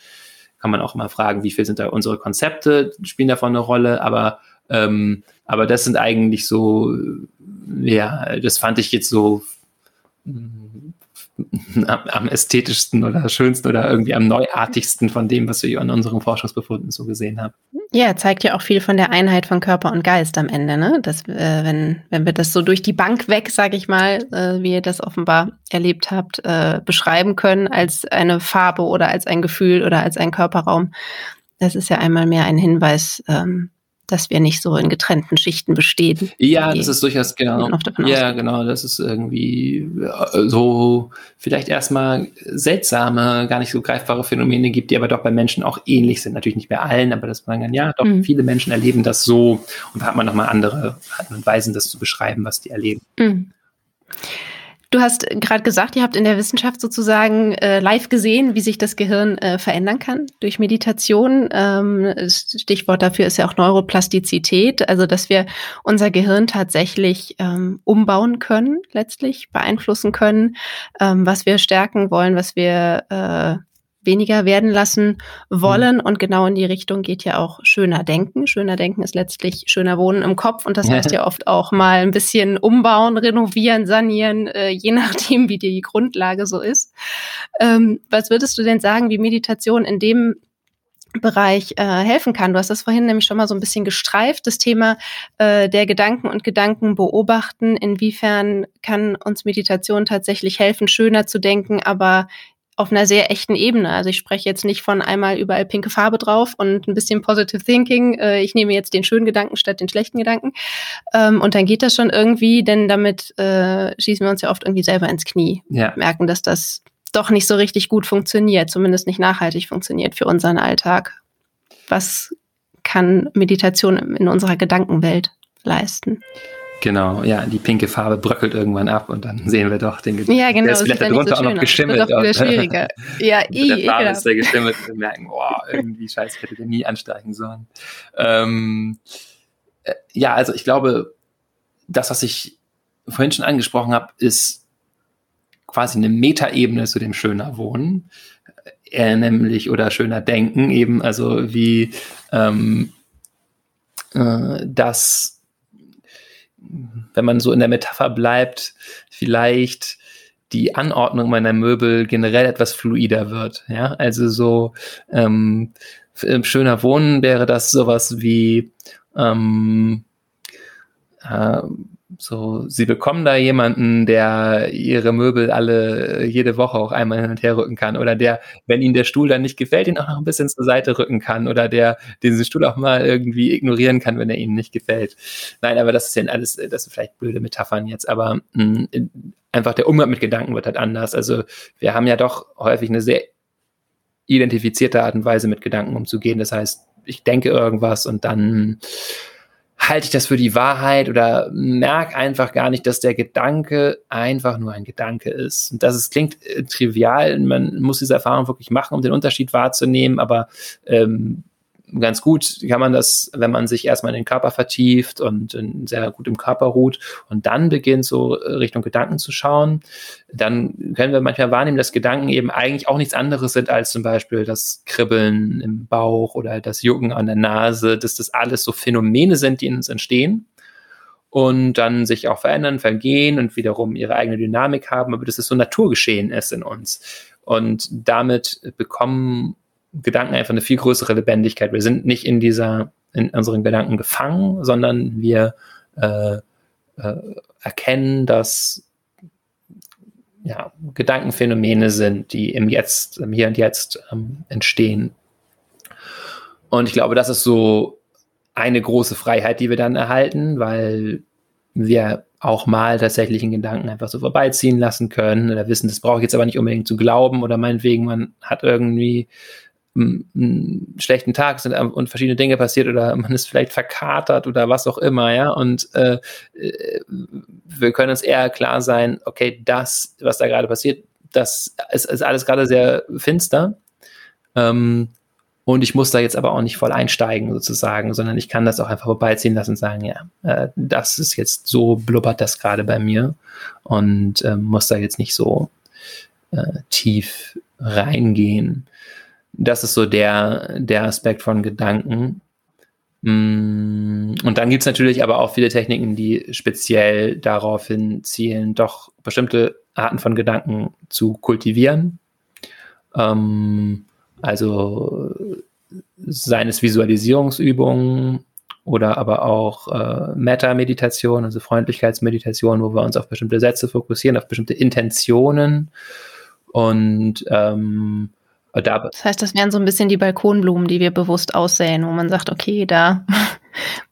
kann man auch immer fragen, wie viel sind da unsere Konzepte, spielen davon eine Rolle, aber, ähm, aber das sind eigentlich so, ja, das fand ich jetzt so am, am, ästhetischsten oder schönsten oder irgendwie am neuartigsten von dem, was wir an unseren Forschungsbefunden so gesehen haben. Ja, zeigt ja auch viel von der Einheit von Körper und Geist am Ende, ne? Dass, äh, wenn, wenn wir das so durch die Bank weg, sag ich mal, äh, wie ihr das offenbar erlebt habt, äh, beschreiben können als eine Farbe oder als ein Gefühl oder als ein Körperraum. Das ist ja einmal mehr ein Hinweis ähm, dass wir nicht so in getrennten Schichten bestehen. Ja, das ist durchaus genau. Ja, genau. Das ist irgendwie so vielleicht erstmal seltsame, gar nicht so greifbare Phänomene gibt, die aber doch bei Menschen auch ähnlich sind. Natürlich nicht bei allen, aber das man dann, ja, doch mhm. viele Menschen erleben das so und da hat man nochmal andere Arten und Weisen, das zu beschreiben, was die erleben. Mhm. Du hast gerade gesagt, ihr habt in der Wissenschaft sozusagen äh, live gesehen, wie sich das Gehirn äh, verändern kann durch Meditation. Ähm, Stichwort dafür ist ja auch Neuroplastizität, also dass wir unser Gehirn tatsächlich ähm, umbauen können, letztlich beeinflussen können, ähm, was wir stärken wollen, was wir äh, weniger werden lassen wollen. Mhm. Und genau in die Richtung geht ja auch schöner Denken. Schöner Denken ist letztlich schöner Wohnen im Kopf. Und das heißt ja oft auch mal ein bisschen umbauen, renovieren, sanieren, äh, je nachdem, wie die Grundlage so ist. Ähm, was würdest du denn sagen, wie Meditation in dem Bereich äh, helfen kann. Du hast das vorhin nämlich schon mal so ein bisschen gestreift, das Thema äh, der Gedanken und Gedanken beobachten. Inwiefern kann uns Meditation tatsächlich helfen, schöner zu denken, aber auf einer sehr echten Ebene. Also ich spreche jetzt nicht von einmal überall pinke Farbe drauf und ein bisschen Positive Thinking. Äh, ich nehme jetzt den schönen Gedanken statt den schlechten Gedanken. Ähm, und dann geht das schon irgendwie, denn damit äh, schießen wir uns ja oft irgendwie selber ins Knie. Ja. Merken, dass das doch nicht so richtig gut funktioniert, zumindest nicht nachhaltig funktioniert für unseren Alltag. Was kann Meditation in unserer Gedankenwelt leisten? Genau, ja, die pinke Farbe bröckelt irgendwann ab und dann sehen wir doch den Ja, genau. Der ist vielleicht darunter so auch noch geschimmelt. Das wird doch schwieriger. ja, i, der Farbe ist der geschimmelt und wir merken, boah, irgendwie scheiße, hätte der nie ansteigen sollen. Ähm, äh, ja, also ich glaube, das, was ich vorhin schon angesprochen habe, ist quasi eine Metaebene zu dem schöner Wohnen, äh, nämlich oder schöner Denken eben, also wie ähm, äh, das wenn man so in der Metapher bleibt, vielleicht die Anordnung meiner Möbel generell etwas fluider wird. Ja, also so ähm, schöner Wohnen wäre das sowas wie ähm, äh, so, sie bekommen da jemanden, der ihre Möbel alle jede Woche auch einmal hin und her rücken kann oder der, wenn ihnen der Stuhl dann nicht gefällt, ihn auch noch ein bisschen zur Seite rücken kann oder der diesen Stuhl auch mal irgendwie ignorieren kann, wenn er ihnen nicht gefällt. Nein, aber das ist ja alles, das sind vielleicht blöde Metaphern jetzt, aber mh, mm, einfach der Umgang mit Gedanken wird halt anders. Also wir haben ja doch häufig eine sehr identifizierte Art und Weise mit Gedanken umzugehen. Das heißt, ich denke irgendwas und dann halte ich das für die Wahrheit oder merke einfach gar nicht, dass der Gedanke einfach nur ein Gedanke ist. Und das ist, klingt äh, trivial, man muss diese Erfahrung wirklich machen, um den Unterschied wahrzunehmen, aber ähm, ganz gut kann man das, wenn man sich erstmal in den Körper vertieft und sehr gut im Körper ruht und dann beginnt so Richtung Gedanken zu schauen, dann können wir manchmal wahrnehmen, dass Gedanken eben eigentlich auch nichts anderes sind als zum Beispiel das Kribbeln im Bauch oder das Jucken an der Nase, dass das alles so Phänomene sind, die in uns entstehen und dann sich auch verändern, vergehen und wiederum ihre eigene Dynamik haben, aber dass es so Naturgeschehen ist in uns. Und damit bekommen Gedanken einfach eine viel größere Lebendigkeit. Wir sind nicht in dieser, in unseren Gedanken gefangen, sondern wir äh, äh, erkennen, dass ja, Gedankenphänomene sind, die im Jetzt, im Hier und Jetzt ähm, entstehen. Und ich glaube, das ist so eine große Freiheit, die wir dann erhalten, weil wir auch mal tatsächlich einen Gedanken einfach so vorbeiziehen lassen können oder wissen, das brauche ich jetzt aber nicht unbedingt zu glauben oder meinetwegen, man hat irgendwie einen schlechten Tag sind und verschiedene Dinge passiert oder man ist vielleicht verkatert oder was auch immer, ja. Und äh, äh, wir können uns eher klar sein, okay, das, was da gerade passiert, das ist, ist alles gerade sehr finster. Ähm, und ich muss da jetzt aber auch nicht voll einsteigen sozusagen, sondern ich kann das auch einfach vorbeiziehen lassen und sagen, ja, äh, das ist jetzt so blubbert das gerade bei mir und äh, muss da jetzt nicht so äh, tief reingehen. Das ist so der, der Aspekt von Gedanken. Mm, und dann gibt es natürlich aber auch viele Techniken, die speziell darauf hin zielen, doch bestimmte Arten von Gedanken zu kultivieren. Ähm, also seines Visualisierungsübungen oder aber auch äh, Meta-Meditation, also Freundlichkeitsmeditation, wo wir uns auf bestimmte Sätze fokussieren, auf bestimmte Intentionen und ähm, da, das heißt, das wären so ein bisschen die Balkonblumen, die wir bewusst aussäen, wo man sagt, okay, da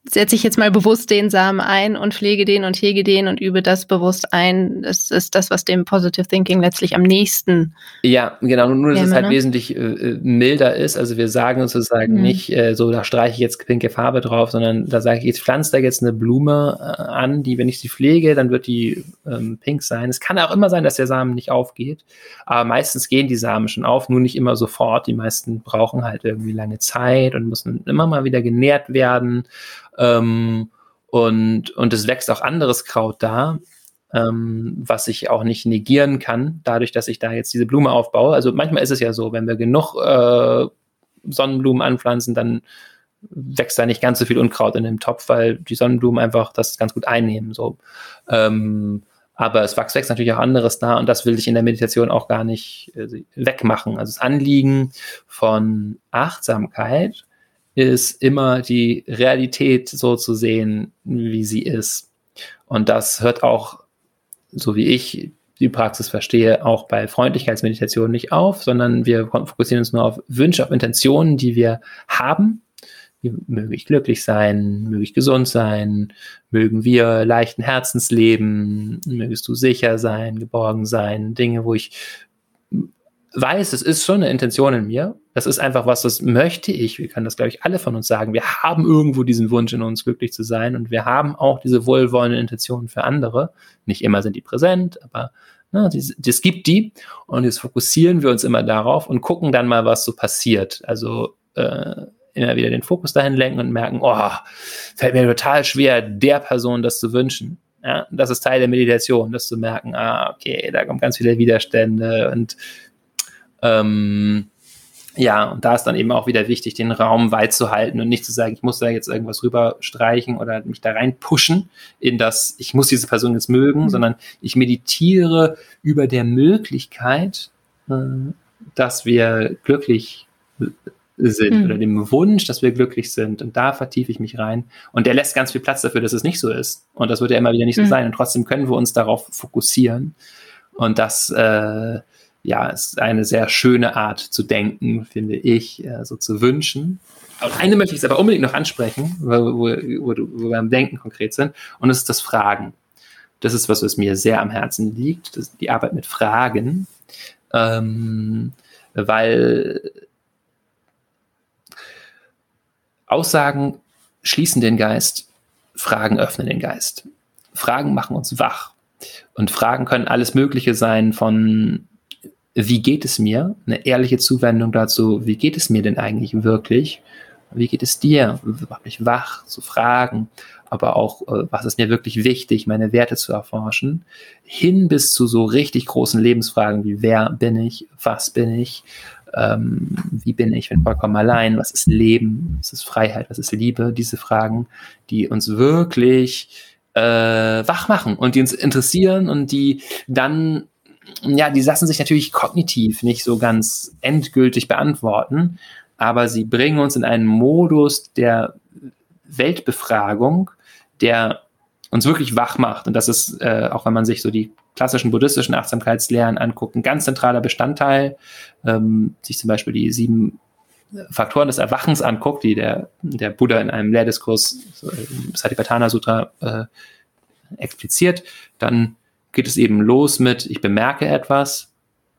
setze ich jetzt mal bewusst den Samen ein und pflege den und hege den und übe das bewusst ein. Das ist das, was dem Positive Thinking letztlich am nächsten. Ja, genau. Nur, dass es halt ne? wesentlich äh, äh, milder ist. Also wir sagen sozusagen mhm. nicht, äh, so da streiche ich jetzt pinke Farbe drauf, sondern da sage ich, jetzt pflanzt da jetzt eine Blume äh, an, die, wenn ich sie pflege, dann wird die ähm, pink sein. Es kann auch immer sein, dass der Samen nicht aufgeht. Aber meistens gehen die Samen schon auf, nur nicht immer sofort. Die meisten brauchen halt irgendwie lange Zeit und müssen immer mal wieder genährt werden. Ähm, und, und es wächst auch anderes Kraut da, ähm, was ich auch nicht negieren kann, dadurch, dass ich da jetzt diese Blume aufbaue. Also manchmal ist es ja so, wenn wir genug äh, Sonnenblumen anpflanzen, dann wächst da nicht ganz so viel Unkraut in dem Topf, weil die Sonnenblumen einfach das ganz gut einnehmen. So. Ähm, aber es wächst natürlich auch anderes da und das will ich in der Meditation auch gar nicht äh, wegmachen. Also das Anliegen von Achtsamkeit ist immer die Realität so zu sehen, wie sie ist. Und das hört auch, so wie ich die Praxis verstehe, auch bei Freundlichkeitsmeditation nicht auf, sondern wir fokussieren uns nur auf Wünsche, auf Intentionen, die wir haben. Möge ich glücklich sein, möge ich gesund sein, mögen wir leichten Herzens leben, mögest du sicher sein, geborgen sein, Dinge, wo ich weiß, es ist schon eine Intention in mir. Das ist einfach was, das möchte ich. Wir können das, glaube ich, alle von uns sagen. Wir haben irgendwo diesen Wunsch in uns, glücklich zu sein. Und wir haben auch diese wohlwollenden Intentionen für andere. Nicht immer sind die präsent, aber ne, es gibt die. Und jetzt fokussieren wir uns immer darauf und gucken dann mal, was so passiert. Also äh, immer wieder den Fokus dahin lenken und merken, oh, fällt mir total schwer, der Person das zu wünschen. Ja, das ist Teil der Meditation, das zu merken, ah, okay, da kommen ganz viele Widerstände und ähm, ja, und da ist dann eben auch wieder wichtig, den Raum weit zu halten und nicht zu sagen, ich muss da jetzt irgendwas rüberstreichen oder mich da rein pushen in das, ich muss diese Person jetzt mögen, mhm. sondern ich meditiere über der Möglichkeit, äh, dass wir glücklich sind mhm. oder dem Wunsch, dass wir glücklich sind. Und da vertiefe ich mich rein. Und der lässt ganz viel Platz dafür, dass es nicht so ist. Und das wird ja immer wieder nicht so mhm. sein. Und trotzdem können wir uns darauf fokussieren. Und das, äh, ja, ist eine sehr schöne Art zu denken, finde ich, äh, so zu wünschen. Und eine möchte ich jetzt aber unbedingt noch ansprechen, wo, wo, wo, wo wir beim Denken konkret sind. Und das ist das Fragen. Das ist was, was mir sehr am Herzen liegt, die Arbeit mit Fragen. Ähm, weil Aussagen schließen den Geist, Fragen öffnen den Geist. Fragen machen uns wach. Und Fragen können alles Mögliche sein von, wie geht es mir? Eine ehrliche Zuwendung dazu, wie geht es mir denn eigentlich wirklich? Wie geht es dir? Mach mich wach zu fragen, aber auch, äh, was ist mir wirklich wichtig, meine Werte zu erforschen, hin bis zu so richtig großen Lebensfragen wie, wer bin ich? Was bin ich? ähm, wie bin ich, wenn vollkommen allein, was ist Leben, was ist Freiheit, was ist Liebe, diese Fragen, die uns wirklich äh, wach machen und die uns interessieren und die dann, ja, die lassen sich natürlich kognitiv nicht so ganz endgültig beantworten, aber sie bringen uns in einen Modus der Weltbefragung, der uns wirklich wach macht. Und das ist, äh, auch wenn man sich so die klassischen buddhistischen Achtsamkeitslehren anguckt, ein ganz zentraler Bestandteil, ähm, sich zum Beispiel die sieben Faktoren des Erwachens anguckt, die der, der Buddha in einem Lehrdiskurs, so im Satipatthana Sutra, äh, expliziert, dann geht es eben los mit, ich bemerke etwas,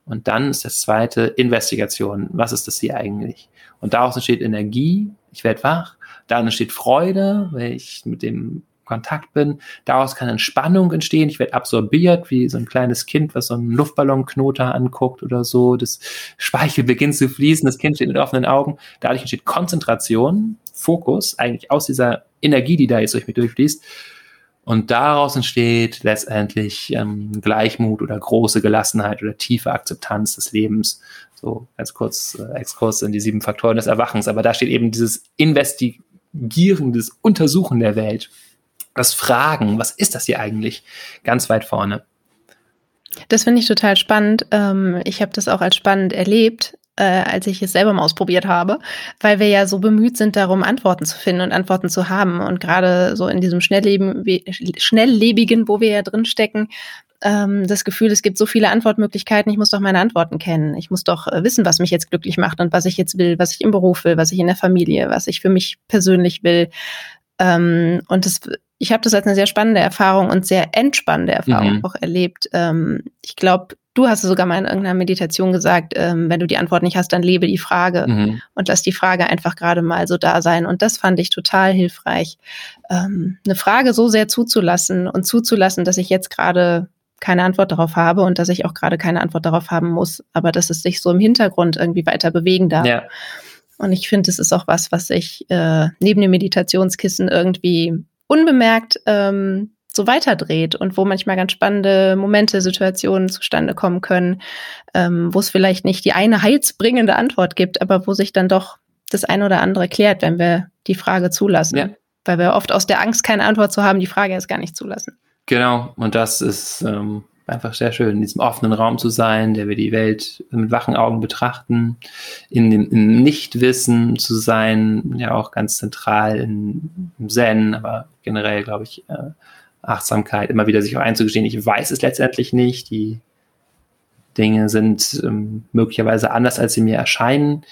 und dann ist das zweite Investigation. Was ist das hier eigentlich? Und daraus entsteht Energie, ich werde wach. Da entsteht Freude, weil ich mit dem Kontakt bin. Daraus kann Entspannung entstehen. Ich werde absorbiert, wie so ein kleines Kind, was so einen Luftballonknoter anguckt oder so. Das Speichel beginnt zu fließen, das Kind steht mit offenen Augen. Dadurch entsteht Konzentration, Fokus, eigentlich aus dieser Energie, die da jetzt durch mich durchfließt. Und daraus entsteht letztendlich ähm, Gleichmut oder große Gelassenheit oder tiefe Akzeptanz des Lebens. So ganz kurz äh, Exkurs in die sieben Faktoren des Erwachens. Aber da steht eben dieses Investigieren, das Untersuchen der Welt das Fragen, was ist das hier eigentlich, ganz weit vorne. Das finde ich total spannend. Ähm, ich habe das auch als spannend erlebt, äh, als ich es selber mal ausprobiert habe, weil wir ja so bemüht sind darum, Antworten zu finden und Antworten zu haben. Und gerade so in diesem Schnellleben, Schnelllebigen, wo wir ja drin stecken, ähm, das Gefühl, es gibt so viele Antwortmöglichkeiten, ich muss doch meine Antworten kennen. Ich muss doch äh, wissen, was mich jetzt glücklich macht und was ich jetzt will, was ich im Beruf will, was ich in der Familie, was ich für mich persönlich will. Ähm, und das ich habe das als eine sehr spannende Erfahrung und sehr entspannende Erfahrung mhm. auch erlebt. Ähm, ich glaube, du hast sogar mal in irgendeiner Meditation gesagt, ähm, wenn du die Antwort nicht hast, dann lebe die Frage mhm. und lass die Frage einfach gerade mal so da sein. Und das fand ich total hilfreich, ähm, eine Frage so sehr zuzulassen und zuzulassen, dass ich jetzt gerade keine Antwort darauf habe und dass ich auch gerade keine Antwort darauf haben muss, aber dass es sich so im Hintergrund irgendwie weiter bewegen darf. Ja. Und ich finde, es ist auch was, was sich äh, neben dem Meditationskissen irgendwie unbemerkt ähm, so weiterdreht und wo manchmal ganz spannende Momente, Situationen zustande kommen können, ähm, wo es vielleicht nicht die eine heilsbringende Antwort gibt, aber wo sich dann doch das eine oder andere klärt, wenn wir die Frage zulassen. Ja. Weil wir oft aus der Angst, keine Antwort zu haben, die Frage erst gar nicht zulassen. Genau, und das ist ähm, einfach sehr schön, in diesem offenen Raum zu sein, der wir die Welt mit wachen Augen betrachten, in dem in Nichtwissen zu sein, ja auch ganz zentral in, im Zen, aber generell, glaube ich, äh, Achtsamkeit, immer wieder sich auch einzugestehen, ich weiß es letztendlich nicht, die Dinge sind ähm, möglicherweise anders, als sie mir erscheinen.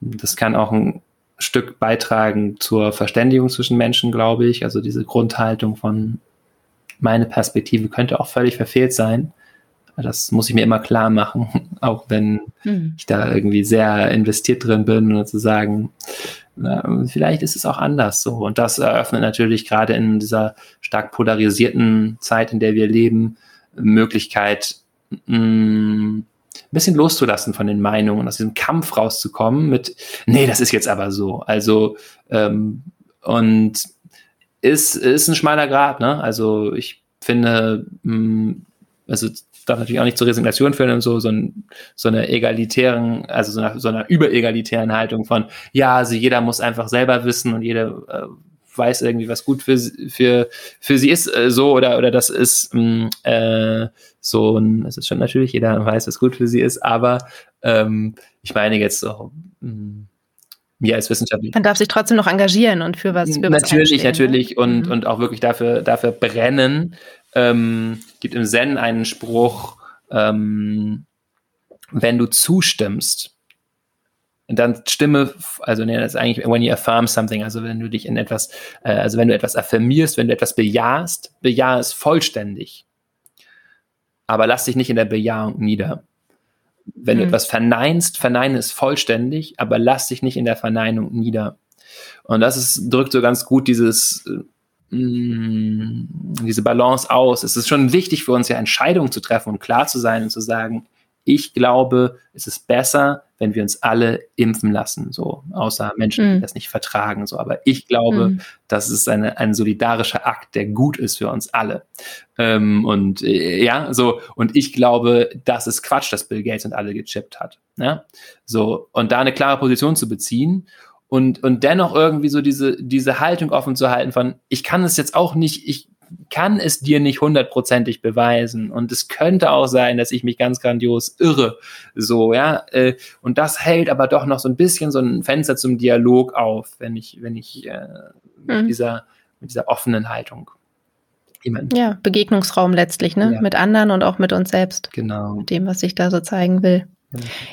Das kann auch ein Stück beitragen zur Verständigung zwischen Menschen, glaube ich. Also diese Grundhaltung von meine Perspektive könnte auch völlig verfehlt sein. Das muss ich mir immer klar machen, auch wenn mhm. ich da irgendwie sehr investiert drin bin und zu sagen, na, vielleicht ist es auch anders so. Und das eröffnet natürlich gerade in dieser stark polarisierten Zeit, in der wir leben, Möglichkeit, mh, ein bisschen loszulassen von den Meinungen, aus diesem Kampf rauszukommen mit, nee, das ist jetzt aber so. Also, ähm, und ist, ist ein schmaler Grad, ne? Also ich finde, mh, mm, also darf natürlich auch nicht zur Resignation führen und so, so, ein, so eine egalitären, also so einer, so einer überegalitären Haltung von, ja, also jeder muss einfach selber wissen und jeder äh, weiß irgendwie, was gut für, für, für sie ist, äh, so oder, oder das ist mh, mm, äh, so ein, es ist schon natürlich, jeder weiß, was gut für sie ist, aber ähm, ich meine jetzt so, mh, mm, mir als Wissenschaftler. Man darf sich trotzdem noch engagieren und für was. Für natürlich, was natürlich ne? und, mhm. und auch wirklich dafür, dafür brennen. Ähm, gibt im Zen einen Spruch, ähm, wenn du zustimmst, dann stimme, also nee, das ist eigentlich when you affirm something, also wenn du dich in etwas, äh, also wenn du etwas affirmierst, wenn du etwas bejahst, bejahe es vollständig. Aber lass dich nicht in der Bejahung nieder. Wenn mhm. du etwas verneinst, verneine es vollständig, aber lass dich nicht in der Verneinung nieder. Und das ist, drückt so ganz gut dieses, mh, mm, diese Balance aus. Es ist schon wichtig für uns ja Entscheidungen zu treffen und klar zu sein und zu sagen, ich glaube, es ist besser, wenn wir uns alle impfen lassen, so außer Menschen, die mhm. das nicht vertragen, so. Aber ich glaube, mhm. das ist eine, ein solidarischer Akt, der gut ist für uns alle. Ähm, und äh, ja, so und ich glaube, das ist Quatsch, dass Bill Gates und alle gechippt hat. Ja? So und da eine klare Position zu beziehen und und dennoch irgendwie so diese diese Haltung offen zu halten von, ich kann es jetzt auch nicht, ich kann es dir nicht hundertprozentig beweisen. Und es könnte auch sein, dass ich mich ganz grandios irre. So, ja. Äh, und das hält aber doch noch so ein bisschen so ein Fenster zum Dialog auf, wenn ich, wenn ich äh, mit, mhm. dieser, mit dieser offenen Haltung jemanden. Ja, Begegnungsraum letztlich, ne? Ja. Mit anderen und auch mit uns selbst. Genau. Mit dem, was ich da so zeigen will.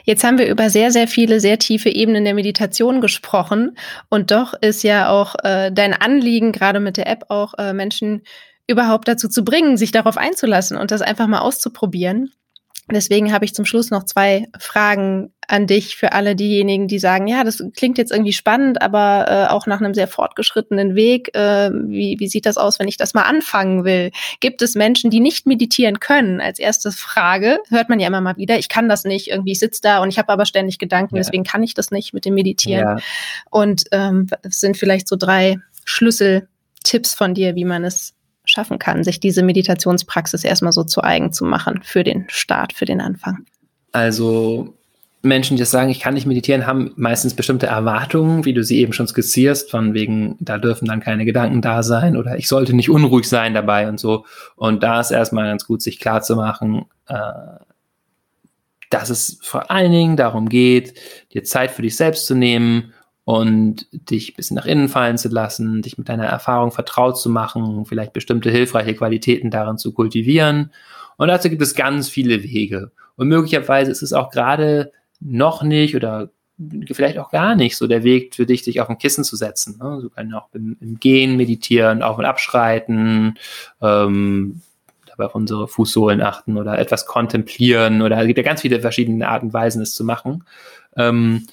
Jetzt haben wir über sehr, sehr viele, sehr tiefe Ebenen der Meditation gesprochen. Und doch ist ja auch äh, dein Anliegen, gerade mit der App auch äh, Menschen überhaupt dazu zu bringen, sich darauf einzulassen und das einfach mal auszuprobieren. Deswegen habe ich zum Schluss noch zwei Fragen an dich für alle diejenigen, die sagen, ja, das klingt jetzt irgendwie spannend, aber äh, auch nach einem sehr fortgeschrittenen Weg. Äh, wie, wie sieht das aus, wenn ich das mal anfangen will? Gibt es Menschen, die nicht meditieren können? Als erste Frage hört man ja immer mal wieder, ich kann das nicht, irgendwie sitze da und ich habe aber ständig Gedanken, ja. deswegen kann ich das nicht mit dem Meditieren. Ja. Und ähm, es sind vielleicht so drei Schlüsseltipps von dir, wie man es schaffen kann, sich diese Meditationspraxis erstmal so zu eigen zu machen für den Start, für den Anfang? Also Menschen, die das sagen, ich kann nicht meditieren, haben meistens bestimmte Erwartungen, wie du sie eben schon skizzierst, von wegen, da dürfen dann keine Gedanken da sein oder ich sollte nicht unruhig sein dabei und so. Und da ist erstmal ganz gut, sich klar zu machen, äh, dass es vor allen Dingen darum geht, dir Zeit für dich selbst zu nehmen und dich ein bisschen nach innen fallen zu lassen, dich mit deiner Erfahrung vertraut zu machen, vielleicht bestimmte hilfreiche Qualitäten darin zu kultivieren. Und dazu gibt es ganz viele Wege. Und möglicherweise ist es auch gerade noch nicht oder vielleicht auch gar nicht so der Weg für dich, dich auf ein Kissen zu setzen. Ne? Du kannst auch im, im, Gehen meditieren, auf und abschreiten, ähm, dabei auf unsere Fußsohlen achten oder etwas kontemplieren oder es gibt ja ganz viele verschiedene Arten und Weisen, es zu machen. Ähm,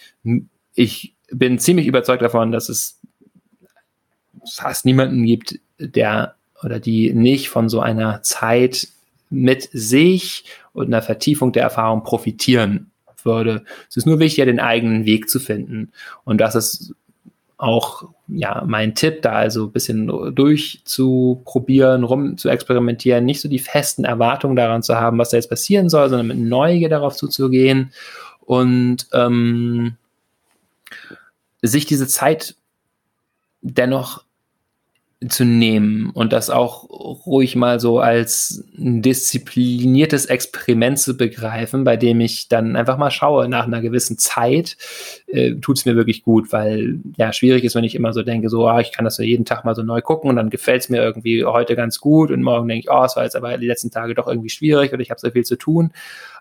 ich bin ziemlich überzeugt davon, dass es fast niemanden gibt, der oder die nicht von so einer Zeit mit sich und einer Vertiefung der Erfahrung profitieren würde. Es ist nur wichtig, den eigenen Weg zu finden. Und das ist auch ja mein Tipp, da also ein bisschen durchzuprobieren, rum zu experimentieren, nicht so die festen Erwartungen daran zu haben, was da jetzt passieren soll, sondern mit Neugier darauf zuzugehen und ähm, sich diese Zeit dennoch zu nehmen und das auch ruhig mal so als ein diszipliniertes Experiment zu begreifen, bei dem ich dann einfach mal schaue, nach einer gewissen Zeit äh, tut es mir wirklich gut, weil ja schwierig ist, wenn ich immer so denke, so, ah, ich kann das ja jeden Tag mal so neu gucken und dann gefällt es mir irgendwie heute ganz gut und morgen denke ich, oh, es war jetzt aber die letzten Tage doch irgendwie schwierig oder ich habe so viel zu tun.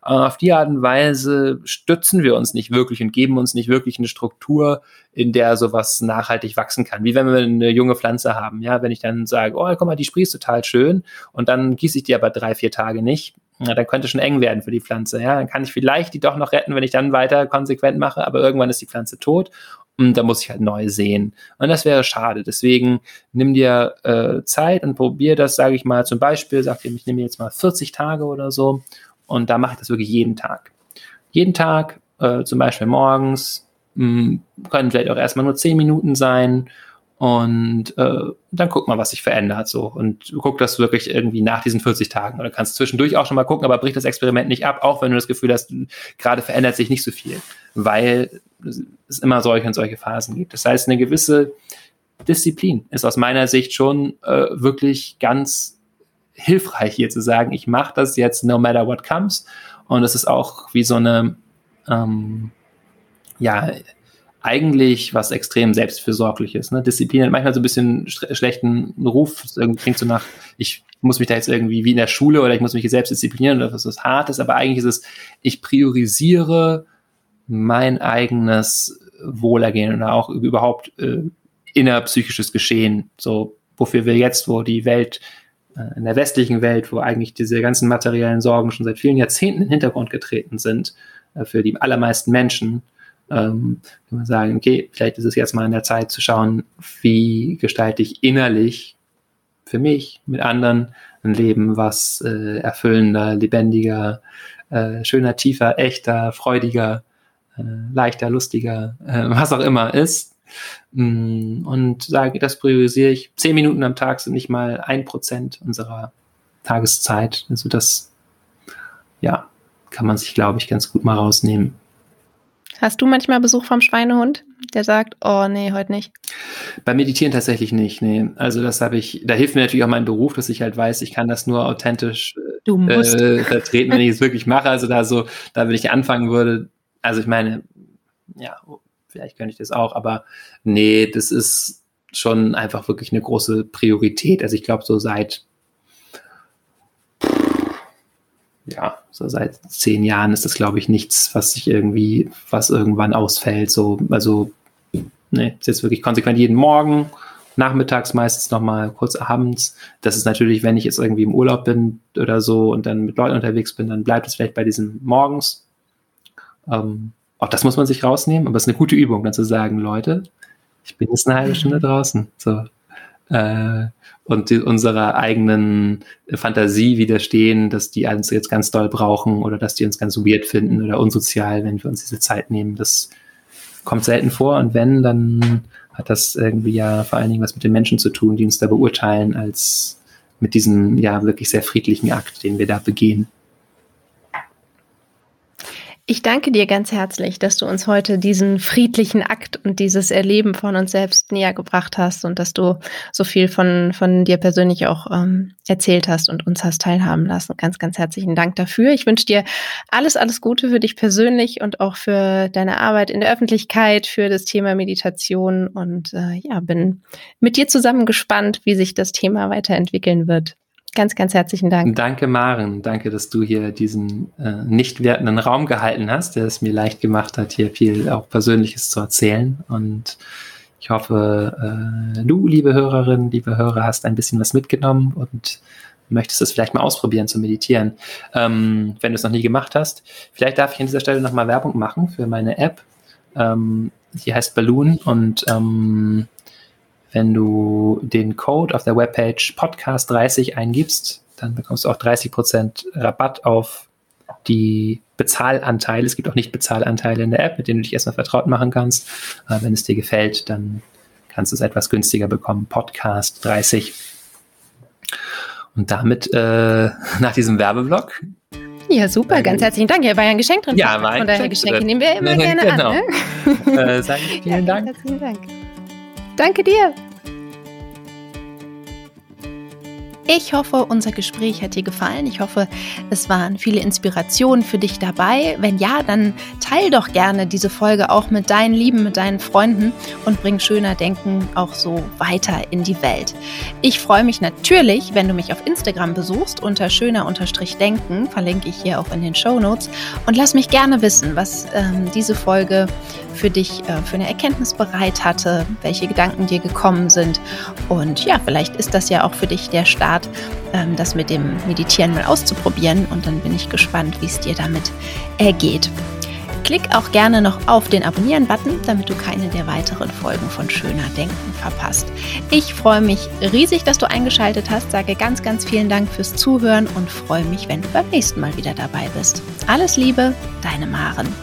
Äh, auf die Art und Weise stützen wir uns nicht wirklich und geben uns nicht wirklich eine Struktur, in der sowas nachhaltig wachsen kann. Wie wenn wir eine junge Pflanze haben. Ja, wenn ich dann sage, oh, guck mal, die sprießt total schön und dann gieße ich die aber drei, vier Tage nicht. Ja, dann könnte schon eng werden für die Pflanze. Ja, dann kann ich vielleicht die doch noch retten, wenn ich dann weiter konsequent mache, aber irgendwann ist die Pflanze tot und da muss ich halt neu sehen. Und das wäre schade. Deswegen nimm dir äh, Zeit und probier das, sage ich mal, zum Beispiel, sag dir, ich nehme jetzt mal 40 Tage oder so und da mache ich das wirklich jeden Tag. Jeden Tag, äh, zum Beispiel morgens, mh, hm, können vielleicht auch erstmal nur 10 Minuten sein. Und äh, dann guck mal, was sich verändert. So. Und guck das wirklich irgendwie nach diesen 40 Tagen. Oder kannst zwischendurch auch schon mal gucken, aber brich das Experiment nicht ab, auch wenn du das Gefühl hast, gerade verändert sich nicht so viel. Weil es immer solche und solche Phasen gibt. Das heißt, eine gewisse Disziplin ist aus meiner Sicht schon äh, wirklich ganz hilfreich hier zu sagen, ich mache das jetzt no matter what comes. Und es ist auch wie so eine, ähm, ja, eigentlich was extrem selbstfürsorgliches. Ne? Disziplin hat manchmal so ein bisschen schlechten Ruf. Irgendwie klingt so nach, ich muss mich da jetzt irgendwie wie in der Schule oder ich muss mich hier selbst disziplinieren oder was ist Hartes, aber eigentlich ist es, ich priorisiere mein eigenes Wohlergehen oder auch überhaupt äh, innerpsychisches Geschehen. So, wofür wir jetzt, wo die Welt in der westlichen Welt, wo eigentlich diese ganzen materiellen Sorgen schon seit vielen Jahrzehnten in den Hintergrund getreten sind, äh, für die allermeisten Menschen, ähm, kann man sagen, okay, vielleicht ist es jetzt mal in der Zeit zu schauen, wie gestalte ich innerlich für mich mit anderen ein Leben, was äh, erfüllender, lebendiger, äh, schöner, tiefer, echter, freudiger, äh, leichter, lustiger, äh, was auch immer ist. Mm, und sage, das priorisiere ich. Zehn Minuten am Tag sind nicht mal ein Prozent unserer Tageszeit. Also das, ja, kann man sich, glaube ich, ganz gut mal rausnehmen. Hast du manchmal Besuch vom Schweinehund, der sagt, oh nee, heute nicht? Beim Meditieren tatsächlich nicht, nee. Also das habe ich, da hilft mir natürlich auch mein Beruf, dass ich halt weiß, ich kann das nur authentisch äh, vertreten, wenn ich es wirklich mache. Also da so, da wenn ich anfangen würde, also ich meine, ja, vielleicht könnte ich das auch, aber nee, das ist schon einfach wirklich eine große Priorität. Also ich glaube, so seit ja, so seit zehn Jahren ist das, glaube ich, nichts, was sich irgendwie, was irgendwann ausfällt. So, also, ne, ist jetzt wirklich konsequent jeden Morgen, nachmittags meistens nochmal kurz abends. Das ist natürlich, wenn ich jetzt irgendwie im Urlaub bin oder so und dann mit Leuten unterwegs bin, dann bleibt es vielleicht bei diesem morgens. Ähm, auch das muss man sich rausnehmen, aber es ist eine gute Übung, dann zu sagen, Leute, ich bin jetzt eine halbe Stunde draußen. So, äh, und die, unserer eigenen Fantasie widerstehen, dass die uns jetzt ganz doll brauchen oder dass die uns ganz weird finden oder unsozial, wenn wir uns diese Zeit nehmen. Das kommt selten vor und wenn, dann hat das irgendwie ja vor allen Dingen was mit den Menschen zu tun, die uns da beurteilen, als mit diesem ja wirklich sehr friedlichen Akt, den wir da begehen. Ich danke dir ganz herzlich, dass du uns heute diesen friedlichen Akt und dieses Erleben von uns selbst näher gebracht hast und dass du so viel von, von dir persönlich auch ähm, erzählt hast und uns hast teilhaben lassen. Ganz, ganz herzlichen Dank dafür. Ich wünsche dir alles, alles Gute für dich persönlich und auch für deine Arbeit in der Öffentlichkeit, für das Thema Meditation und äh, ja, bin mit dir zusammen gespannt, wie sich das Thema weiterentwickeln wird. Ganz, ganz herzlichen Dank. Danke, Maren. Danke, dass du hier diesen äh, nicht wertenden Raum gehalten hast, der es mir leicht gemacht hat, hier viel auch Persönliches zu erzählen. Und ich hoffe, äh, du, liebe Hörerin, liebe Hörer, hast ein bisschen was mitgenommen und möchtest es vielleicht mal ausprobieren zu meditieren. Ähm, wenn du es noch nie gemacht hast, vielleicht darf ich an dieser Stelle nochmal Werbung machen für meine App. Ähm, die heißt Balloon und ähm, wenn du den Code auf der Webpage Podcast30 eingibst, dann bekommst du auch 30% Rabatt auf die Bezahlanteile. Es gibt auch nicht Bezahlanteile in der App, mit denen du dich erstmal vertraut machen kannst. Aber wenn es dir gefällt, dann kannst du es etwas günstiger bekommen. Podcast 30. Und damit äh, nach diesem Werbeblock. Ja, super, ganz herzlichen Dank. Hier war ja ein Geschenk drin. Ja, war Von daher Geschenke nehmen wir immer gerne genau. an. Ne? äh, sage ich vielen ja, Dank. Herzlichen Dank. Danke dir. Ich hoffe, unser Gespräch hat dir gefallen. Ich hoffe, es waren viele Inspirationen für dich dabei. Wenn ja, dann teil doch gerne diese Folge auch mit deinen Lieben, mit deinen Freunden und bring schöner Denken auch so weiter in die Welt. Ich freue mich natürlich, wenn du mich auf Instagram besuchst unter schöner-denken, verlinke ich hier auch in den Show Notes und lass mich gerne wissen, was ähm, diese Folge für dich äh, für eine Erkenntnis bereit hatte, welche Gedanken dir gekommen sind. Und ja, vielleicht ist das ja auch für dich der Start, ähm, das mit dem Meditieren mal auszuprobieren. Und dann bin ich gespannt, wie es dir damit ergeht. Klick auch gerne noch auf den Abonnieren-Button, damit du keine der weiteren Folgen von Schöner Denken verpasst. Ich freue mich riesig, dass du eingeschaltet hast, sage ganz, ganz vielen Dank fürs Zuhören und freue mich, wenn du beim nächsten Mal wieder dabei bist. Alles Liebe, deine Maren.